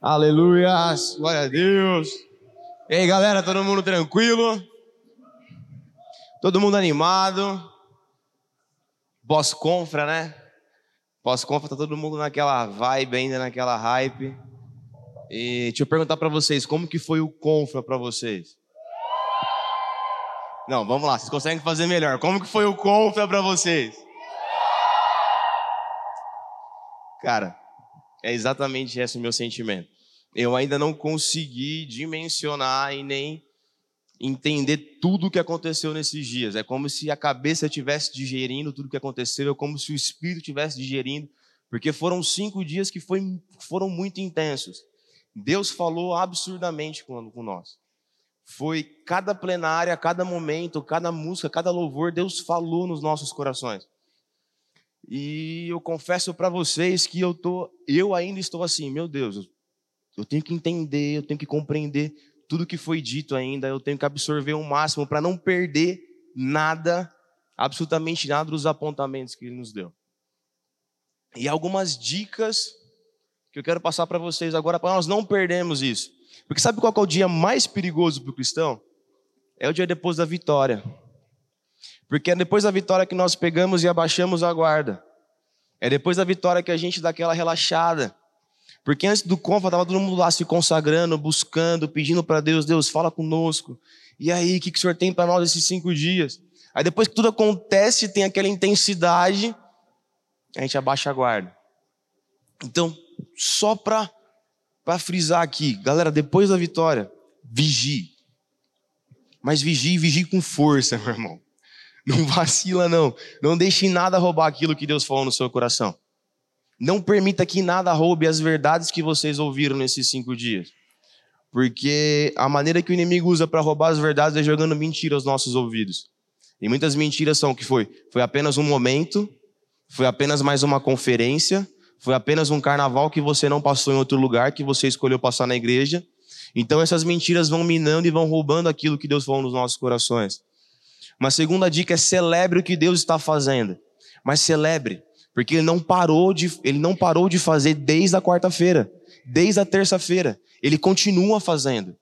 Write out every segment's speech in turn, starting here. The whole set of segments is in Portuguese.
Aleluia! Glória a Deus! E aí, galera, todo mundo tranquilo? Todo mundo animado? Pós-confra, né? Pós-confra, tá todo mundo naquela vibe ainda, naquela hype. E deixa eu perguntar para vocês, como que foi o confra para vocês? Não, vamos lá, vocês conseguem fazer melhor. Como que foi o confra para vocês? Cara, é exatamente esse o meu sentimento. Eu ainda não consegui dimensionar e nem entender tudo o que aconteceu nesses dias. É como se a cabeça estivesse digerindo tudo o que aconteceu, é como se o espírito estivesse digerindo, porque foram cinco dias que foi, foram muito intensos. Deus falou absurdamente com, com nós. Foi cada plenária, cada momento, cada música, cada louvor, Deus falou nos nossos corações. E eu confesso para vocês que eu tô, eu ainda estou assim, meu Deus, eu tenho que entender, eu tenho que compreender tudo que foi dito ainda, eu tenho que absorver o máximo para não perder nada, absolutamente nada dos apontamentos que ele nos deu. E algumas dicas que eu quero passar para vocês agora para nós não perdermos isso. Porque sabe qual é o dia mais perigoso para o cristão? É o dia depois da vitória. Porque é depois da vitória que nós pegamos e abaixamos a guarda. É depois da vitória que a gente dá aquela relaxada. Porque antes do confra estava todo mundo lá se consagrando, buscando, pedindo para Deus, Deus, fala conosco. E aí, o que, que o Senhor tem para nós esses cinco dias? Aí depois que tudo acontece, tem aquela intensidade, a gente abaixa a guarda. Então, só para frisar aqui, galera, depois da vitória, vigie. Mas vigie, vigie com força, meu irmão. Não vacila, não. Não deixe nada roubar aquilo que Deus falou no seu coração. Não permita que nada roube as verdades que vocês ouviram nesses cinco dias. Porque a maneira que o inimigo usa para roubar as verdades é jogando mentira aos nossos ouvidos. E muitas mentiras são o que foi? Foi apenas um momento, foi apenas mais uma conferência, foi apenas um carnaval que você não passou em outro lugar, que você escolheu passar na igreja. Então essas mentiras vão minando e vão roubando aquilo que Deus falou nos nossos corações. Uma segunda dica é celebre o que Deus está fazendo. Mas celebre, porque ele não parou de, ele não parou de fazer desde a quarta-feira, desde a terça-feira. Ele continua fazendo.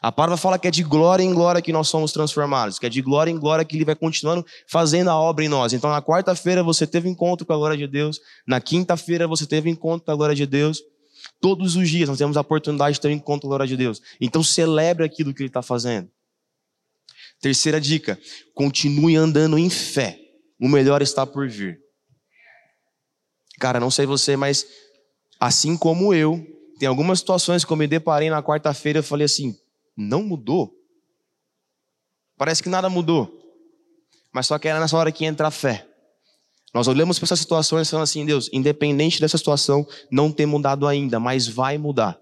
A palavra fala que é de glória em glória que nós somos transformados, que é de glória em glória que ele vai continuando fazendo a obra em nós. Então, na quarta-feira você teve encontro com a glória de Deus, na quinta-feira você teve encontro com a glória de Deus. Todos os dias nós temos a oportunidade de ter um encontro com a glória de Deus. Então, celebre aquilo que ele está fazendo. Terceira dica: continue andando em fé. O melhor está por vir. Cara, não sei você, mas assim como eu, tem algumas situações que eu me deparei na quarta-feira e falei assim: não mudou. Parece que nada mudou. Mas só que era nessa hora que entra a fé. Nós olhamos para essas situações e falamos assim: Deus, independente dessa situação, não tem mudado ainda, mas vai mudar.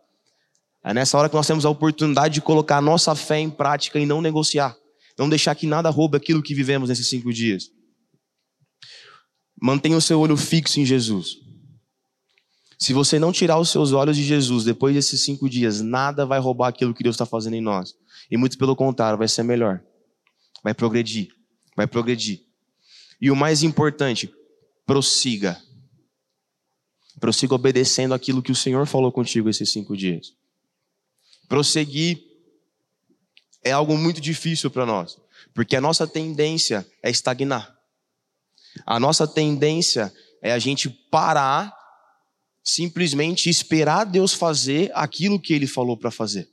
É nessa hora que nós temos a oportunidade de colocar a nossa fé em prática e não negociar. Não deixar que nada roube aquilo que vivemos nesses cinco dias. Mantenha o seu olho fixo em Jesus. Se você não tirar os seus olhos de Jesus depois desses cinco dias, nada vai roubar aquilo que Deus está fazendo em nós. E muito pelo contrário, vai ser melhor. Vai progredir. Vai progredir. E o mais importante, prossiga. Prossiga obedecendo aquilo que o Senhor falou contigo esses cinco dias. Prosseguir é algo muito difícil para nós, porque a nossa tendência é estagnar. A nossa tendência é a gente parar, simplesmente esperar Deus fazer aquilo que Ele falou para fazer.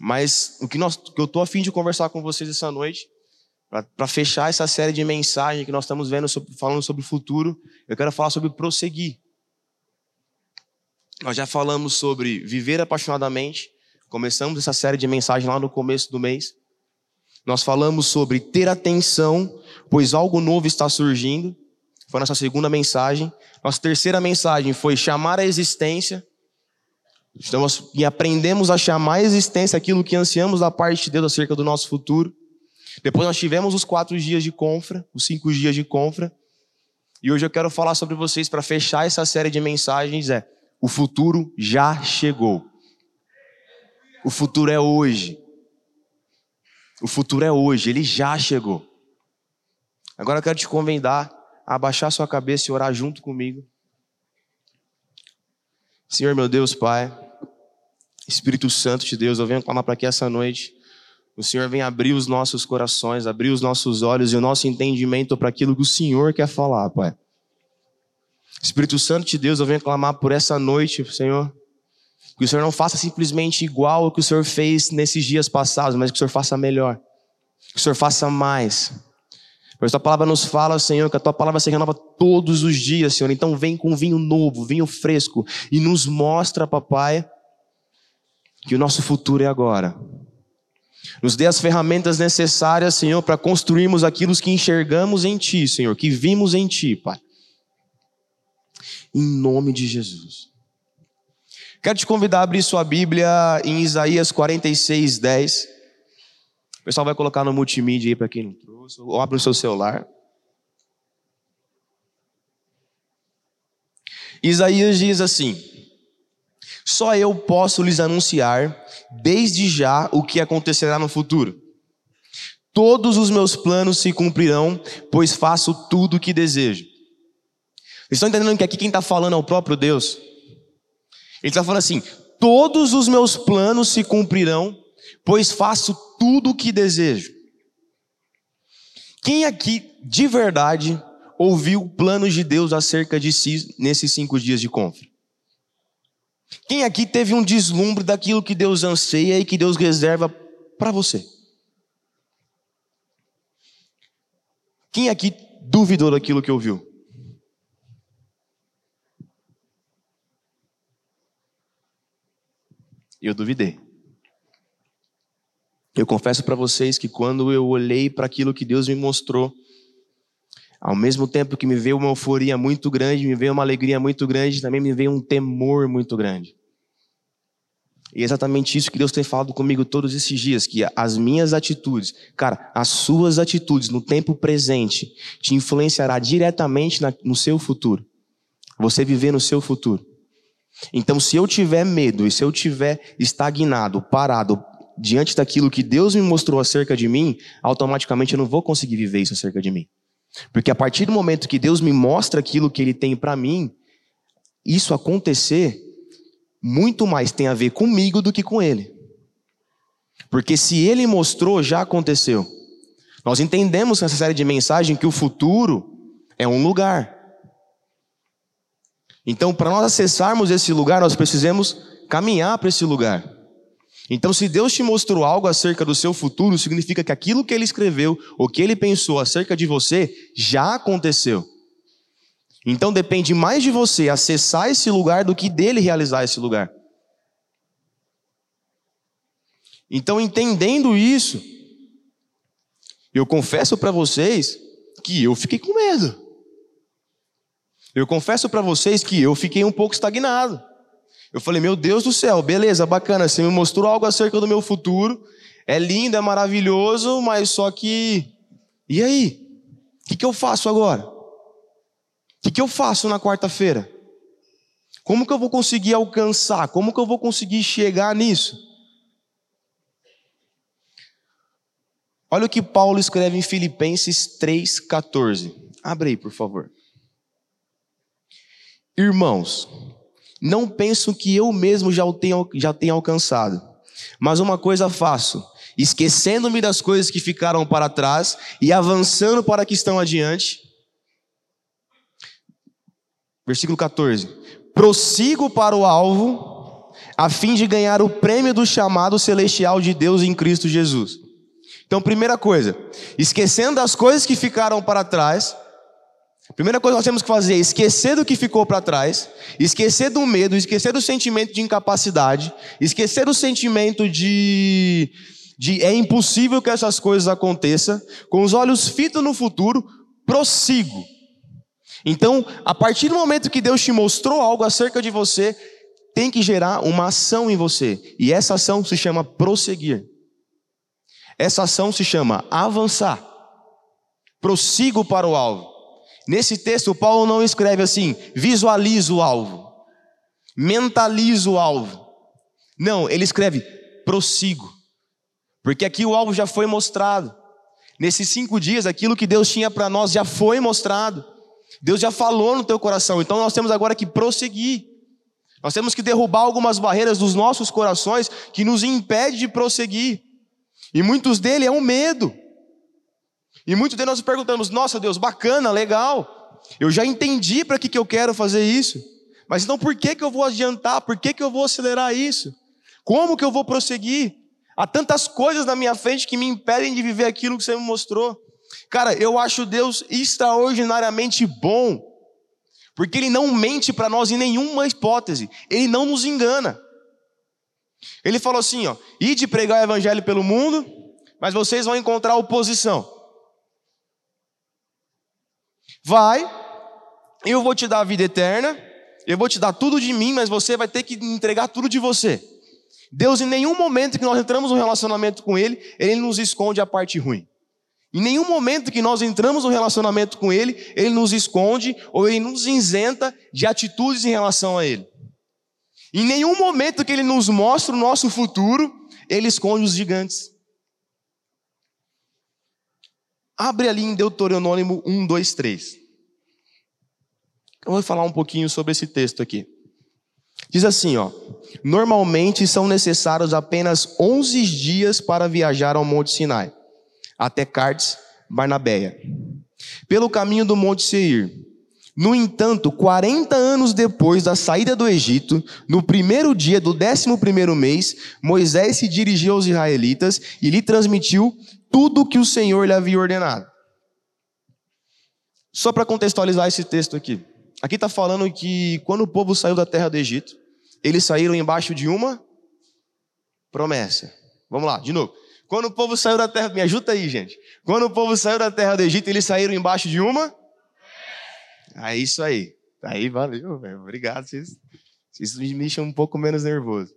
Mas o que, nós, que eu estou a fim de conversar com vocês essa noite, para fechar essa série de mensagens que nós estamos vendo sobre, falando sobre o futuro, eu quero falar sobre prosseguir. Nós já falamos sobre viver apaixonadamente, Começamos essa série de mensagens lá no começo do mês. Nós falamos sobre ter atenção, pois algo novo está surgindo. Foi a nossa segunda mensagem. Nossa terceira mensagem foi chamar a existência. Estamos, e aprendemos a chamar a existência aquilo que ansiamos da parte de Deus acerca do nosso futuro. Depois nós tivemos os quatro dias de confra, os cinco dias de confra. E hoje eu quero falar sobre vocês para fechar essa série de mensagens é o futuro já chegou. O futuro é hoje. O futuro é hoje, ele já chegou. Agora eu quero te convidar a abaixar sua cabeça e orar junto comigo. Senhor meu Deus, Pai, Espírito Santo de Deus, eu venho clamar para que essa noite o Senhor venha abrir os nossos corações, abrir os nossos olhos e o nosso entendimento para aquilo que o Senhor quer falar, Pai. Espírito Santo de Deus, eu venho clamar por essa noite, Senhor. Que o Senhor não faça simplesmente igual ao que o Senhor fez nesses dias passados, mas que o Senhor faça melhor. Que o Senhor faça mais. Pois tua palavra nos fala, Senhor, que a tua palavra se renova todos os dias, Senhor. Então vem com vinho novo, vinho fresco e nos mostra, papai, que o nosso futuro é agora. Nos dê as ferramentas necessárias, Senhor, para construirmos aquilo que enxergamos em Ti, Senhor, que vimos em Ti, Pai. Em nome de Jesus. Quero te convidar a abrir sua Bíblia em Isaías 46, 10. O pessoal vai colocar no multimídia aí para quem não trouxe, ou abre o seu celular. Isaías diz assim: Só eu posso lhes anunciar desde já o que acontecerá no futuro. Todos os meus planos se cumprirão, pois faço tudo o que desejo. Vocês estão entendendo que aqui quem está falando é o próprio Deus? Ele está falando assim: todos os meus planos se cumprirão, pois faço tudo o que desejo. Quem aqui de verdade ouviu planos de Deus acerca de si nesses cinco dias de confra? Quem aqui teve um deslumbre daquilo que Deus anseia e que Deus reserva para você? Quem aqui duvidou daquilo que ouviu? Eu duvidei. Eu confesso para vocês que quando eu olhei para aquilo que Deus me mostrou, ao mesmo tempo que me veio uma euforia muito grande, me veio uma alegria muito grande, também me veio um temor muito grande. E é exatamente isso que Deus tem falado comigo todos esses dias, que as minhas atitudes, cara, as suas atitudes no tempo presente te influenciará diretamente no seu futuro. Você viver no seu futuro. Então, se eu tiver medo e se eu tiver estagnado, parado diante daquilo que Deus me mostrou acerca de mim, automaticamente eu não vou conseguir viver isso acerca de mim. Porque a partir do momento que Deus me mostra aquilo que Ele tem para mim, isso acontecer muito mais tem a ver comigo do que com Ele. Porque se Ele mostrou, já aconteceu. Nós entendemos nessa série de mensagem que o futuro é um lugar. Então, para nós acessarmos esse lugar, nós precisamos caminhar para esse lugar. Então, se Deus te mostrou algo acerca do seu futuro, significa que aquilo que Ele escreveu, ou que Ele pensou acerca de você, já aconteceu. Então, depende mais de você acessar esse lugar do que dele realizar esse lugar. Então, entendendo isso, eu confesso para vocês que eu fiquei com medo. Eu confesso para vocês que eu fiquei um pouco estagnado. Eu falei, meu Deus do céu, beleza, bacana, você me mostrou algo acerca do meu futuro, é lindo, é maravilhoso, mas só que. E aí? O que, que eu faço agora? O que, que eu faço na quarta-feira? Como que eu vou conseguir alcançar? Como que eu vou conseguir chegar nisso? Olha o que Paulo escreve em Filipenses 3,14. Abre aí, por favor. Irmãos, não penso que eu mesmo já o tenha, já tenha alcançado, mas uma coisa faço, esquecendo-me das coisas que ficaram para trás e avançando para que estão adiante. Versículo 14: Prossigo para o alvo, a fim de ganhar o prêmio do chamado celestial de Deus em Cristo Jesus. Então, primeira coisa, esquecendo das coisas que ficaram para trás, primeira coisa que nós temos que fazer é esquecer do que ficou para trás, esquecer do medo, esquecer do sentimento de incapacidade, esquecer do sentimento de, de é impossível que essas coisas aconteçam, com os olhos fitos no futuro, prossigo. Então, a partir do momento que Deus te mostrou algo acerca de você, tem que gerar uma ação em você, e essa ação se chama prosseguir. Essa ação se chama avançar. Prossigo para o alvo. Nesse texto, Paulo não escreve assim: visualiza o alvo, mentaliza o alvo. Não, ele escreve prossigo, porque aqui o alvo já foi mostrado. Nesses cinco dias, aquilo que Deus tinha para nós já foi mostrado. Deus já falou no teu coração, então nós temos agora que prosseguir. Nós temos que derrubar algumas barreiras dos nossos corações que nos impede de prosseguir. E muitos dele é o um medo. E muitos deles nós perguntamos: Nossa Deus, bacana, legal. Eu já entendi para que, que eu quero fazer isso. Mas então por que, que eu vou adiantar? Por que, que eu vou acelerar isso? Como que eu vou prosseguir? Há tantas coisas na minha frente que me impedem de viver aquilo que você me mostrou. Cara, eu acho Deus extraordinariamente bom, porque Ele não mente para nós em nenhuma hipótese, Ele não nos engana. Ele falou assim: ó, ide pregar o evangelho pelo mundo, mas vocês vão encontrar oposição. Vai, eu vou te dar a vida eterna, eu vou te dar tudo de mim, mas você vai ter que entregar tudo de você. Deus, em nenhum momento que nós entramos no relacionamento com Ele, Ele nos esconde a parte ruim. Em nenhum momento que nós entramos no relacionamento com Ele, Ele nos esconde ou Ele nos isenta de atitudes em relação a Ele. Em nenhum momento que Ele nos mostra o nosso futuro, Ele esconde os gigantes. Abre ali em Deuteronômio 1, 2, 3. Eu vou falar um pouquinho sobre esse texto aqui. Diz assim, ó: Normalmente são necessários apenas 11 dias para viajar ao Monte Sinai, até Cartes Barnabeia, pelo caminho do Monte Seir. No entanto, 40 anos depois da saída do Egito, no primeiro dia do décimo primeiro mês, Moisés se dirigiu aos israelitas e lhe transmitiu tudo o que o Senhor lhe havia ordenado. Só para contextualizar esse texto aqui. Aqui está falando que quando o povo saiu da terra do Egito, eles saíram embaixo de uma promessa. Vamos lá, de novo. Quando o povo saiu da terra, me ajuda aí, gente. Quando o povo saiu da terra do Egito, eles saíram embaixo de uma. É isso aí. Aí valeu, velho. Obrigado. Vocês, vocês me deixam um pouco menos nervoso.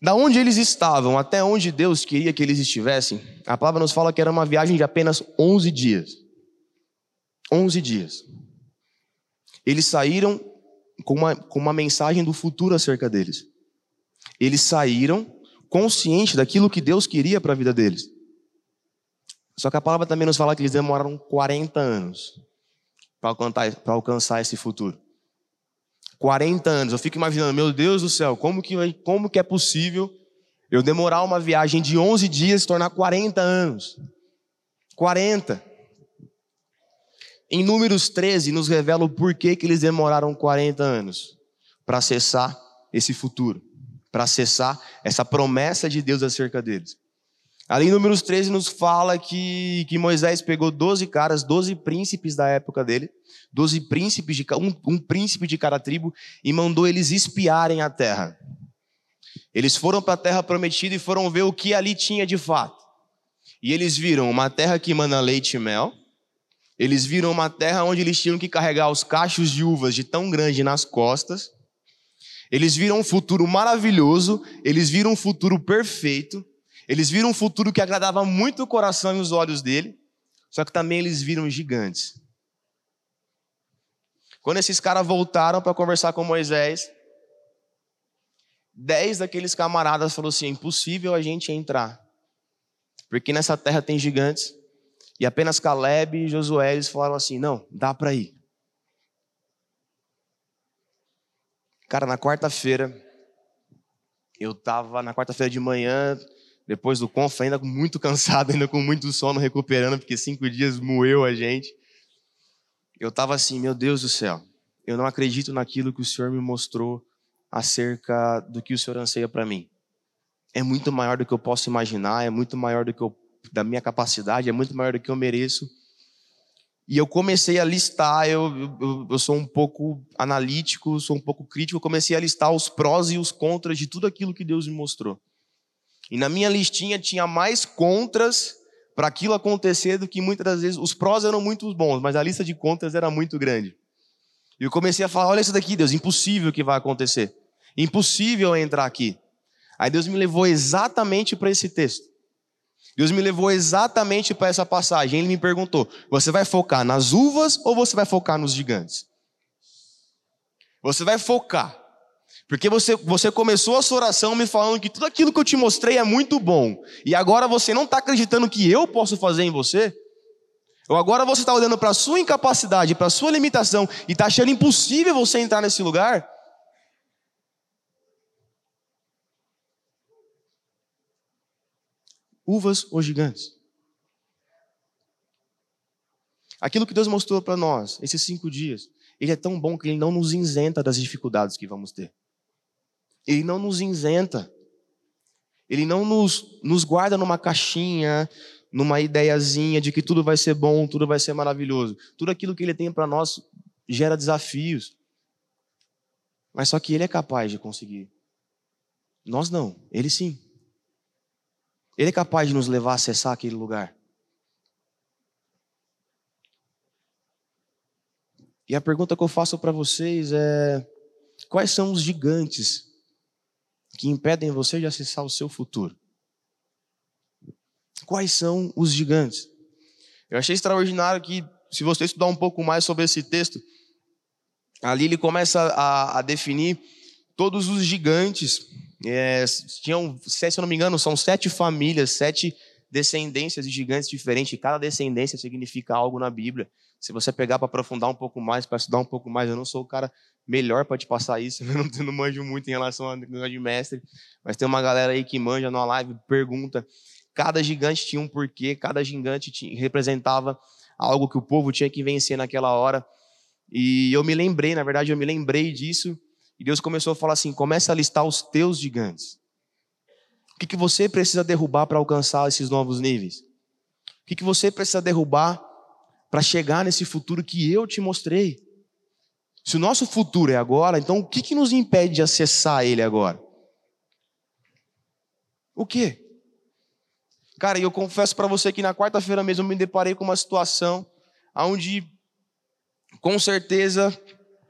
Da onde eles estavam até onde Deus queria que eles estivessem, a palavra nos fala que era uma viagem de apenas 11 dias. 11 dias. Eles saíram com uma, com uma mensagem do futuro acerca deles. Eles saíram conscientes daquilo que Deus queria para a vida deles. Só que a palavra também nos fala que eles demoraram 40 anos para alcançar, alcançar esse futuro. 40 anos. Eu fico imaginando, meu Deus do céu, como que, como que é possível eu demorar uma viagem de 11 dias e tornar 40 anos? 40. Em Números 13 nos revela o porquê que eles demoraram 40 anos para acessar esse futuro, para acessar essa promessa de Deus acerca deles. Ali em Números 13 nos fala que, que Moisés pegou 12 caras, 12 príncipes da época dele, 12 príncipes de um, um príncipe de cada tribo, e mandou eles espiarem a terra. Eles foram para a terra prometida e foram ver o que ali tinha de fato. E eles viram uma terra que manda leite e mel, eles viram uma terra onde eles tinham que carregar os cachos de uvas de tão grande nas costas. Eles viram um futuro maravilhoso, eles viram um futuro perfeito, eles viram um futuro que agradava muito o coração e os olhos dele, só que também eles viram gigantes. Quando esses caras voltaram para conversar com Moisés, dez daqueles camaradas falaram assim: é impossível a gente entrar, porque nessa terra tem gigantes e apenas Caleb e Josué eles falaram assim: não, dá para ir. Cara, na quarta-feira, eu estava na quarta-feira de manhã, depois do conf, ainda muito cansado, ainda com muito sono, recuperando, porque cinco dias moeu a gente. Eu estava assim, meu Deus do céu, eu não acredito naquilo que o Senhor me mostrou acerca do que o Senhor anseia para mim. É muito maior do que eu posso imaginar, é muito maior do que eu da minha capacidade, é muito maior do que eu mereço. E eu comecei a listar, eu, eu, eu, sou um pouco analítico, sou um pouco crítico, eu comecei a listar os prós e os contras de tudo aquilo que Deus me mostrou. E na minha listinha tinha mais contras para aquilo acontecer do que muitas das vezes. Os prós eram muito bons, mas a lista de contras era muito grande. E eu comecei a falar: olha isso daqui, Deus, impossível que vai acontecer. Impossível entrar aqui. Aí Deus me levou exatamente para esse texto. Deus me levou exatamente para essa passagem. Ele me perguntou: você vai focar nas uvas ou você vai focar nos gigantes? Você vai focar. Porque você, você começou a sua oração me falando que tudo aquilo que eu te mostrei é muito bom. E agora você não está acreditando que eu posso fazer em você? Ou agora você está olhando para a sua incapacidade, para a sua limitação e está achando impossível você entrar nesse lugar? Uvas ou gigantes? Aquilo que Deus mostrou para nós, esses cinco dias, ele é tão bom que ele não nos isenta das dificuldades que vamos ter. Ele não nos isenta. Ele não nos, nos guarda numa caixinha, numa ideiazinha de que tudo vai ser bom, tudo vai ser maravilhoso. Tudo aquilo que ele tem para nós gera desafios. Mas só que ele é capaz de conseguir. Nós não, ele sim. Ele é capaz de nos levar a acessar aquele lugar. E a pergunta que eu faço para vocês é: quais são os gigantes que impedem você de acessar o seu futuro? Quais são os gigantes? Eu achei extraordinário que, se você estudar um pouco mais sobre esse texto, ali ele começa a, a definir todos os gigantes. É, tinham, se eu não me engano, são sete famílias, sete descendências de gigantes diferentes. Cada descendência significa algo na Bíblia. Se você pegar para aprofundar um pouco mais, para estudar um pouco mais, eu não sou o cara melhor para te passar isso, eu não, não manjo muito em relação a negócio de mestre, mas tem uma galera aí que manja na live, pergunta. Cada gigante tinha um porquê, cada gigante tinha, representava algo que o povo tinha que vencer naquela hora. E eu me lembrei, na verdade, eu me lembrei disso, e Deus começou a falar assim: comece a listar os teus gigantes. O que, que você precisa derrubar para alcançar esses novos níveis? O que, que você precisa derrubar para chegar nesse futuro que eu te mostrei. Se o nosso futuro é agora, então o que, que nos impede de acessar ele agora? O quê? Cara, eu confesso para você que na quarta-feira mesmo eu me deparei com uma situação onde, com certeza,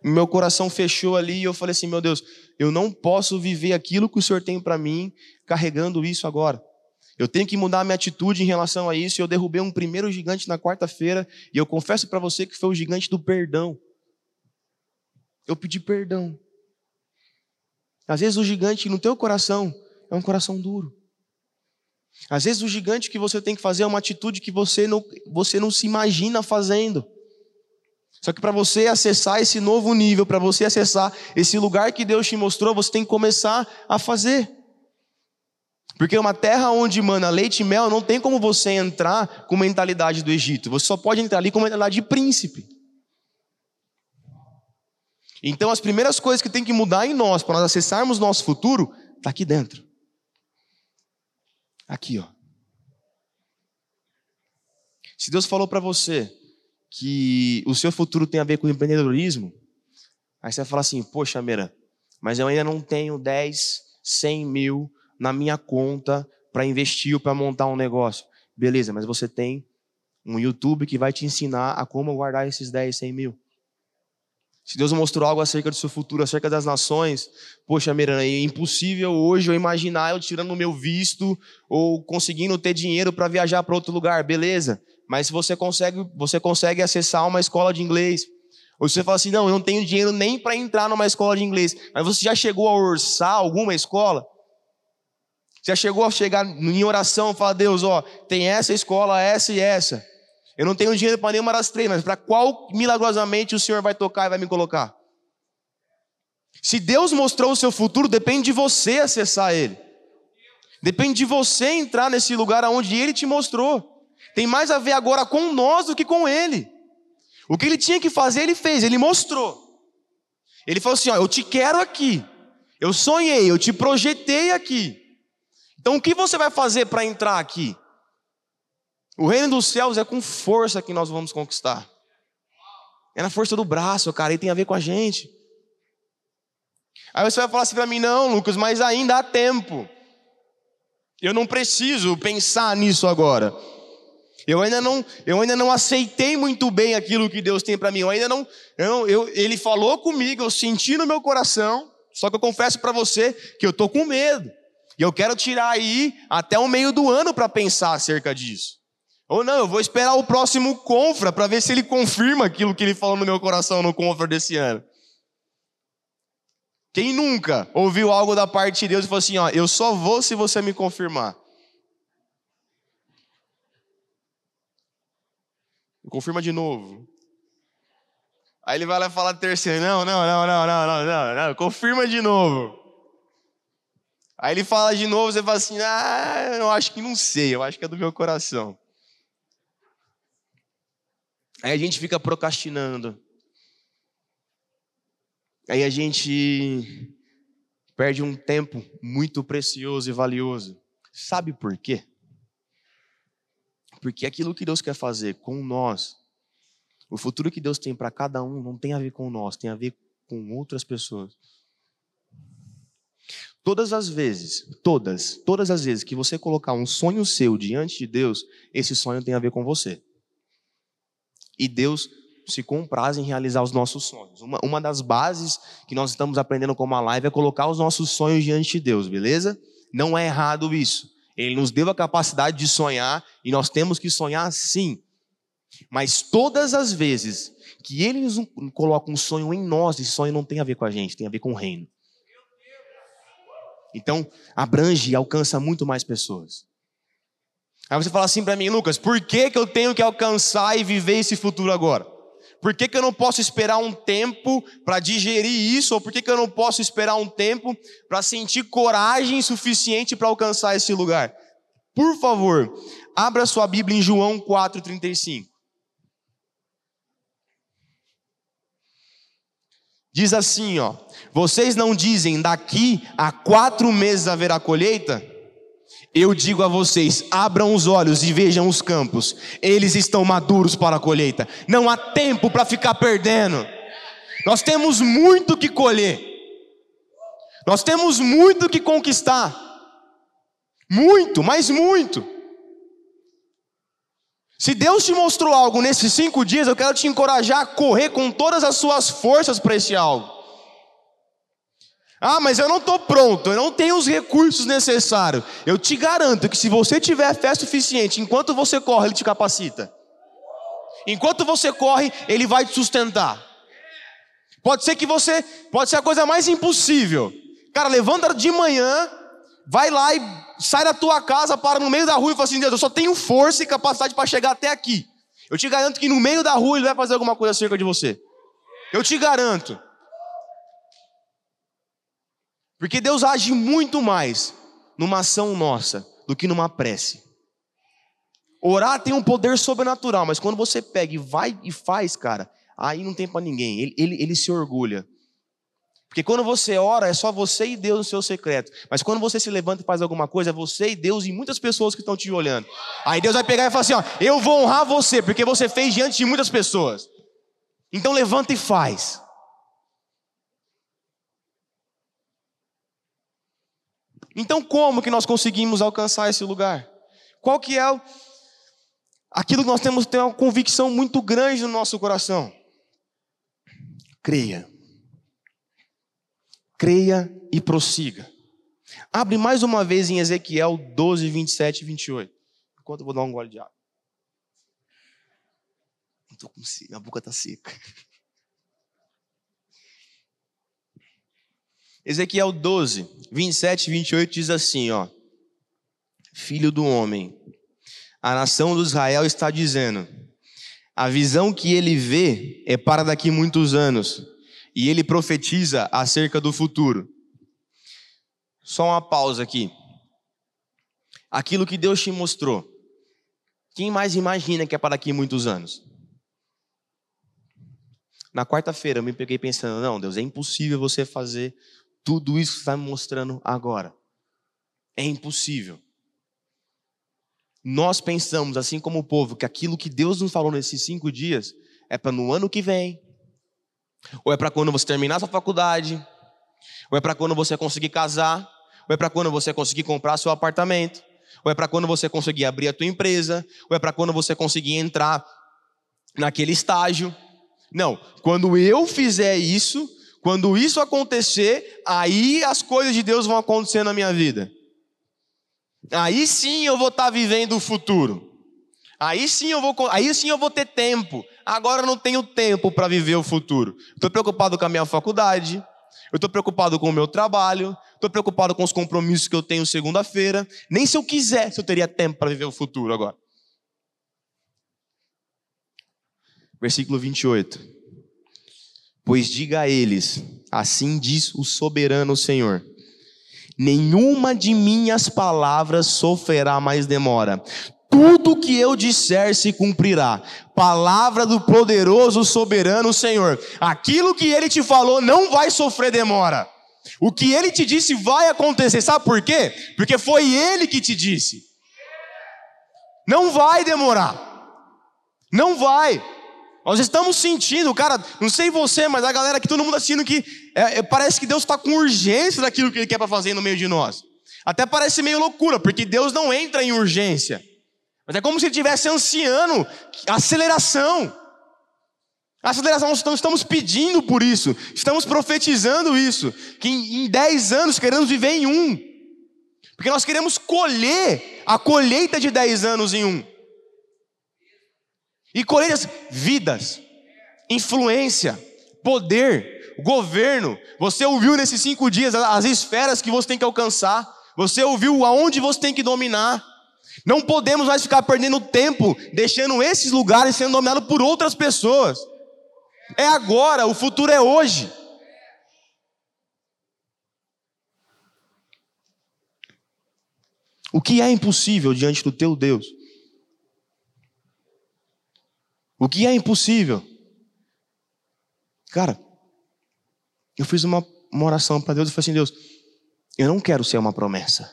meu coração fechou ali e eu falei assim: meu Deus, eu não posso viver aquilo que o Senhor tem para mim carregando isso agora. Eu tenho que mudar a minha atitude em relação a isso. Eu derrubei um primeiro gigante na quarta-feira e eu confesso para você que foi o gigante do perdão. Eu pedi perdão. Às vezes o gigante no teu coração é um coração duro. Às vezes o gigante que você tem que fazer é uma atitude que você não, você não se imagina fazendo. Só que para você acessar esse novo nível, para você acessar esse lugar que Deus te mostrou, você tem que começar a fazer. Porque uma terra onde mana leite e mel, não tem como você entrar com mentalidade do Egito. Você só pode entrar ali com mentalidade de príncipe. Então, as primeiras coisas que tem que mudar em nós, para nós acessarmos nosso futuro, está aqui dentro. Aqui, ó. Se Deus falou para você que o seu futuro tem a ver com empreendedorismo, aí você vai falar assim: Poxa, Meira, mas eu ainda não tenho 10, 100 mil na minha conta para investir ou para montar um negócio. Beleza, mas você tem um YouTube que vai te ensinar a como guardar esses 10, 100 mil. Se Deus mostrou algo acerca do seu futuro, acerca das nações, poxa, Miranda, é impossível hoje eu imaginar eu tirando o meu visto ou conseguindo ter dinheiro para viajar para outro lugar, beleza? Mas você consegue, você consegue acessar uma escola de inglês. Ou você fala assim, não, eu não tenho dinheiro nem para entrar numa escola de inglês. Mas você já chegou a orçar alguma escola? Já chegou a chegar em oração e falar, Deus, ó, tem essa escola, essa e essa. Eu não tenho dinheiro para nenhuma das três, mas para qual milagrosamente o Senhor vai tocar e vai me colocar? Se Deus mostrou o seu futuro, depende de você acessar ele. Depende de você entrar nesse lugar onde ele te mostrou. Tem mais a ver agora com nós do que com ele. O que ele tinha que fazer, ele fez, ele mostrou. Ele falou assim: ó, eu te quero aqui. Eu sonhei, eu te projetei aqui. Então o que você vai fazer para entrar aqui? O reino dos céus é com força que nós vamos conquistar. É na força do braço, cara, e tem a ver com a gente. Aí você vai falar assim para mim: não, Lucas, mas ainda há tempo. Eu não preciso pensar nisso agora. Eu ainda não, eu ainda não aceitei muito bem aquilo que Deus tem para mim. Eu ainda não, eu, eu, ele falou comigo, eu senti no meu coração. Só que eu confesso para você que eu tô com medo. E eu quero tirar aí até o meio do ano para pensar acerca disso. Ou não, eu vou esperar o próximo Confra para ver se ele confirma aquilo que ele falou no meu coração no Confra desse ano. Quem nunca ouviu algo da parte de Deus e falou assim: ó, eu só vou se você me confirmar. Confirma de novo. Aí ele vai lá e fala terceiro, não, não, não, não, não, não, não, não, confirma de novo. Aí ele fala de novo, você fala assim, ah, eu acho que não sei, eu acho que é do meu coração. Aí a gente fica procrastinando. Aí a gente perde um tempo muito precioso e valioso. Sabe por quê? Porque aquilo que Deus quer fazer com nós, o futuro que Deus tem para cada um, não tem a ver com nós, tem a ver com outras pessoas. Todas as vezes, todas, todas as vezes que você colocar um sonho seu diante de Deus, esse sonho tem a ver com você. E Deus se compraz em realizar os nossos sonhos. Uma, uma das bases que nós estamos aprendendo com a live é colocar os nossos sonhos diante de Deus, beleza? Não é errado isso. Ele nos deu a capacidade de sonhar e nós temos que sonhar sim. Mas todas as vezes que Ele nos coloca um sonho em nós, esse sonho não tem a ver com a gente, tem a ver com o reino. Então, abrange e alcança muito mais pessoas. Aí você fala assim para mim, Lucas, por que, que eu tenho que alcançar e viver esse futuro agora? Por que, que eu não posso esperar um tempo para digerir isso? Ou por que, que eu não posso esperar um tempo para sentir coragem suficiente para alcançar esse lugar? Por favor, abra sua Bíblia em João 4,35. Diz assim, ó. Vocês não dizem daqui a quatro meses haverá colheita? Eu digo a vocês: abram os olhos e vejam os campos, eles estão maduros para a colheita. Não há tempo para ficar perdendo. Nós temos muito que colher, nós temos muito que conquistar. Muito, mas muito. Se Deus te mostrou algo nesses cinco dias, eu quero te encorajar a correr com todas as suas forças para esse algo. Ah, mas eu não estou pronto, eu não tenho os recursos necessários. Eu te garanto que se você tiver fé suficiente, enquanto você corre, Ele te capacita. Enquanto você corre, Ele vai te sustentar. Pode ser que você, pode ser a coisa mais impossível. Cara, levanta de manhã, vai lá e sai da tua casa, para no meio da rua e fala assim: Deus, eu só tenho força e capacidade para chegar até aqui. Eu te garanto que no meio da rua Ele vai fazer alguma coisa acerca de você. Eu te garanto. Porque Deus age muito mais numa ação nossa do que numa prece. Orar tem um poder sobrenatural, mas quando você pega e vai e faz, cara, aí não tem para ninguém. Ele, ele, ele se orgulha. Porque quando você ora, é só você e Deus no seu secreto. Mas quando você se levanta e faz alguma coisa, é você e Deus e muitas pessoas que estão te olhando. Aí Deus vai pegar e falar assim: ó, eu vou honrar você, porque você fez diante de muitas pessoas. Então levanta e faz. Então, como que nós conseguimos alcançar esse lugar? Qual que é aquilo que nós temos ter uma convicção muito grande no nosso coração? Creia. Creia e prossiga. Abre mais uma vez em Ezequiel 12, 27 e 28. Enquanto eu vou dar um gole de água. Estou com a boca está seca. Ezequiel 12, 27 e 28 diz assim, ó. Filho do homem, a nação do Israel está dizendo: a visão que ele vê é para daqui muitos anos, e ele profetiza acerca do futuro. Só uma pausa aqui. Aquilo que Deus te mostrou, quem mais imagina que é para daqui muitos anos? Na quarta-feira eu me peguei pensando: não, Deus, é impossível você fazer tudo isso que está me mostrando agora. É impossível. Nós pensamos, assim como o povo, que aquilo que Deus nos falou nesses cinco dias é para no ano que vem, ou é para quando você terminar sua faculdade, ou é para quando você conseguir casar, ou é para quando você conseguir comprar seu apartamento, ou é para quando você conseguir abrir a tua empresa, ou é para quando você conseguir entrar naquele estágio. Não, quando eu fizer isso, quando isso acontecer, aí as coisas de Deus vão acontecer na minha vida. Aí sim eu vou estar vivendo o futuro. Aí sim eu vou, aí sim eu vou ter tempo. Agora eu não tenho tempo para viver o futuro. Estou preocupado com a minha faculdade. Eu estou preocupado com o meu trabalho. Estou preocupado com os compromissos que eu tenho segunda-feira. Nem se eu quisesse eu teria tempo para viver o futuro agora. Versículo 28. Pois diga a eles: Assim diz o soberano Senhor: Nenhuma de minhas palavras sofrerá mais demora. Tudo que eu disser se cumprirá. Palavra do poderoso soberano Senhor. Aquilo que ele te falou não vai sofrer demora. O que ele te disse vai acontecer. Sabe por quê? Porque foi ele que te disse. Não vai demorar. Não vai. Nós estamos sentindo, cara, não sei você, mas a galera aqui, todo mundo está sentindo que é, é, parece que Deus está com urgência daquilo que Ele quer para fazer no meio de nós. Até parece meio loucura, porque Deus não entra em urgência. Mas é como se Ele estivesse ansiando aceleração. Aceleração, nós estamos pedindo por isso, estamos profetizando isso, que em 10 anos queremos viver em um. Porque nós queremos colher a colheita de 10 anos em um. E colheitas, vidas, influência, poder, governo. Você ouviu nesses cinco dias as esferas que você tem que alcançar. Você ouviu aonde você tem que dominar. Não podemos mais ficar perdendo tempo deixando esses lugares sendo dominados por outras pessoas. É agora, o futuro é hoje. O que é impossível diante do teu Deus? O que é impossível? Cara, eu fiz uma, uma oração para Deus e falei assim: Deus, eu não quero ser uma promessa.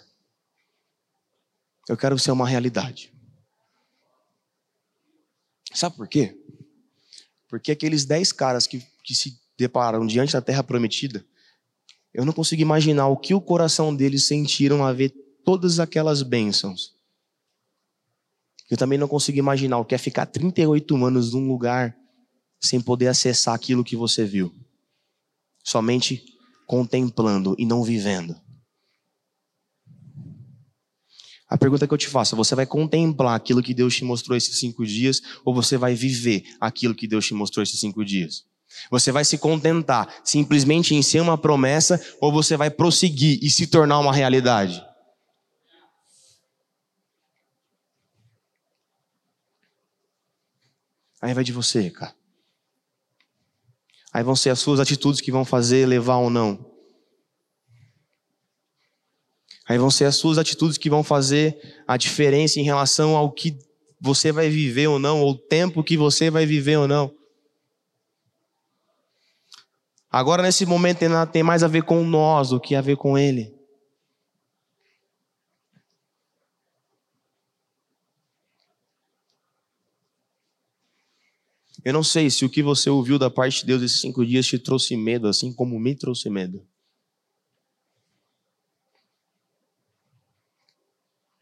Eu quero ser uma realidade. Sabe por quê? Porque aqueles dez caras que, que se depararam diante da terra prometida, eu não consigo imaginar o que o coração deles sentiram a ver todas aquelas bênçãos eu também não consigo imaginar o que é ficar 38 anos num lugar sem poder acessar aquilo que você viu. Somente contemplando e não vivendo. A pergunta que eu te faço: você vai contemplar aquilo que Deus te mostrou esses cinco dias, ou você vai viver aquilo que Deus te mostrou esses cinco dias? Você vai se contentar simplesmente em ser uma promessa, ou você vai prosseguir e se tornar uma realidade? Aí vai de você, cara. Aí vão ser as suas atitudes que vão fazer levar ou não. Aí vão ser as suas atitudes que vão fazer a diferença em relação ao que você vai viver ou não, ou o tempo que você vai viver ou não. Agora, nesse momento, tem mais a ver com nós do que a ver com Ele. Eu não sei se o que você ouviu da parte de Deus esses cinco dias te trouxe medo, assim como me trouxe medo.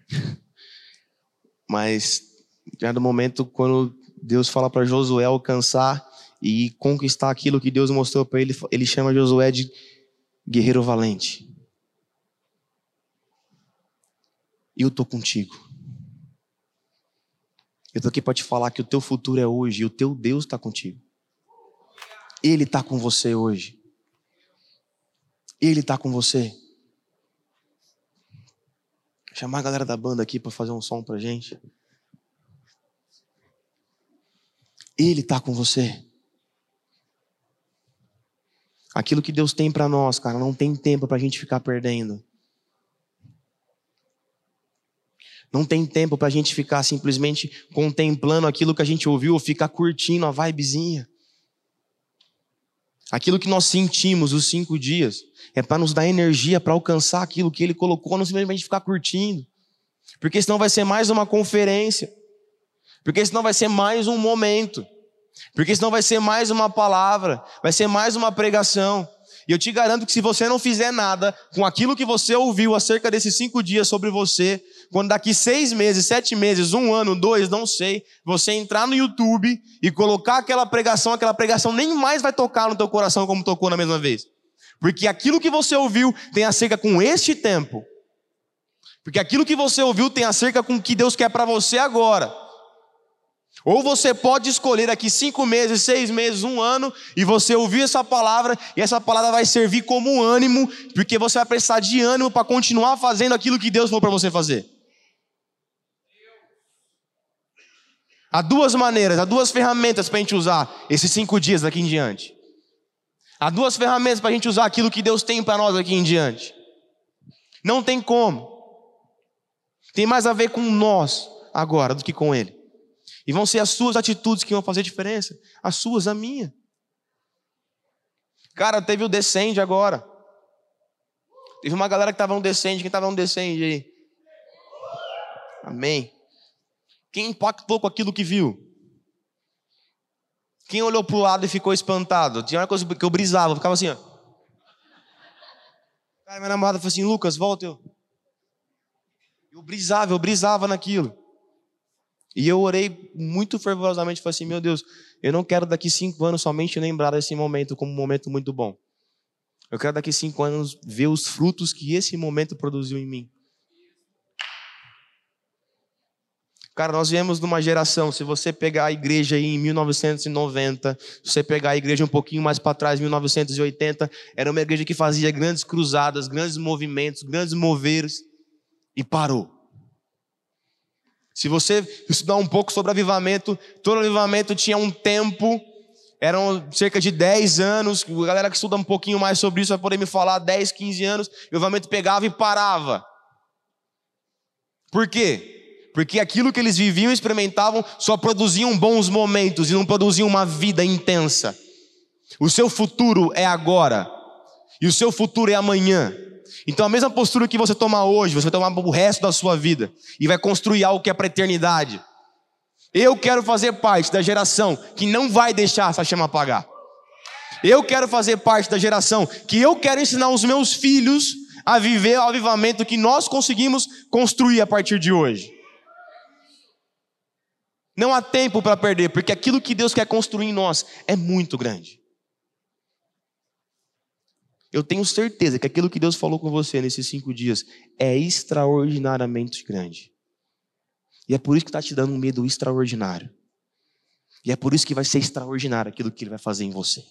Mas já no momento quando Deus fala para Josué alcançar e conquistar aquilo que Deus mostrou para ele, ele chama Josué de guerreiro valente. Eu estou contigo. Eu estou aqui para te falar que o teu futuro é hoje e o teu Deus está contigo. Ele está com você hoje. Ele está com você. Vou chamar a galera da banda aqui para fazer um som para gente. Ele está com você. Aquilo que Deus tem para nós, cara, não tem tempo para a gente ficar perdendo. Não tem tempo para a gente ficar simplesmente contemplando aquilo que a gente ouviu ou ficar curtindo a vibezinha. Aquilo que nós sentimos os cinco dias é para nos dar energia para alcançar aquilo que Ele colocou, não simplesmente ficar curtindo. Porque senão vai ser mais uma conferência. Porque senão vai ser mais um momento. Porque senão vai ser mais uma palavra. Vai ser mais uma pregação. E eu te garanto que se você não fizer nada com aquilo que você ouviu acerca desses cinco dias sobre você, quando daqui seis meses, sete meses, um ano, dois, não sei, você entrar no YouTube e colocar aquela pregação, aquela pregação nem mais vai tocar no teu coração como tocou na mesma vez. Porque aquilo que você ouviu tem acerca com este tempo. Porque aquilo que você ouviu tem acerca com o que Deus quer para você agora. Ou você pode escolher daqui cinco meses, seis meses, um ano, e você ouvir essa palavra, e essa palavra vai servir como ânimo, porque você vai precisar de ânimo para continuar fazendo aquilo que Deus falou para você fazer. Há duas maneiras, há duas ferramentas para a gente usar esses cinco dias daqui em diante. Há duas ferramentas para a gente usar aquilo que Deus tem para nós aqui em diante. Não tem como. Tem mais a ver com nós agora do que com Ele. E vão ser as suas atitudes que vão fazer diferença. As suas, a minha. Cara, teve o Descende agora. Teve uma galera que estava no Descende. Quem estava no Descende aí? Amém. Quem impactou com aquilo que viu? Quem olhou para o lado e ficou espantado? Tinha uma coisa que eu brisava, eu ficava assim, ó. Minha namorada falou assim, Lucas, volta. Eu, eu brisava, eu brisava naquilo. E eu orei muito fervorosamente, falei assim, meu Deus, eu não quero daqui cinco anos somente lembrar desse momento como um momento muito bom. Eu quero daqui cinco anos ver os frutos que esse momento produziu em mim. Cara, nós viemos de uma geração, se você pegar a igreja aí em 1990, se você pegar a igreja um pouquinho mais para trás, 1980, era uma igreja que fazia grandes cruzadas, grandes movimentos, grandes moveres, e parou. Se você estudar um pouco sobre avivamento, todo avivamento tinha um tempo, eram cerca de 10 anos, a galera que estuda um pouquinho mais sobre isso vai poder me falar, 10, 15 anos, o avivamento pegava e parava. Por quê? Porque aquilo que eles viviam e experimentavam só produziam bons momentos e não produziam uma vida intensa. O seu futuro é agora. E o seu futuro é amanhã. Então a mesma postura que você toma hoje, você vai tomar o resto da sua vida e vai construir algo que é para eternidade. Eu quero fazer parte da geração que não vai deixar essa chama apagar. Eu quero fazer parte da geração que eu quero ensinar os meus filhos a viver o avivamento que nós conseguimos construir a partir de hoje. Não há tempo para perder, porque aquilo que Deus quer construir em nós é muito grande. Eu tenho certeza que aquilo que Deus falou com você nesses cinco dias é extraordinariamente grande. E é por isso que está te dando um medo extraordinário. E é por isso que vai ser extraordinário aquilo que Ele vai fazer em você.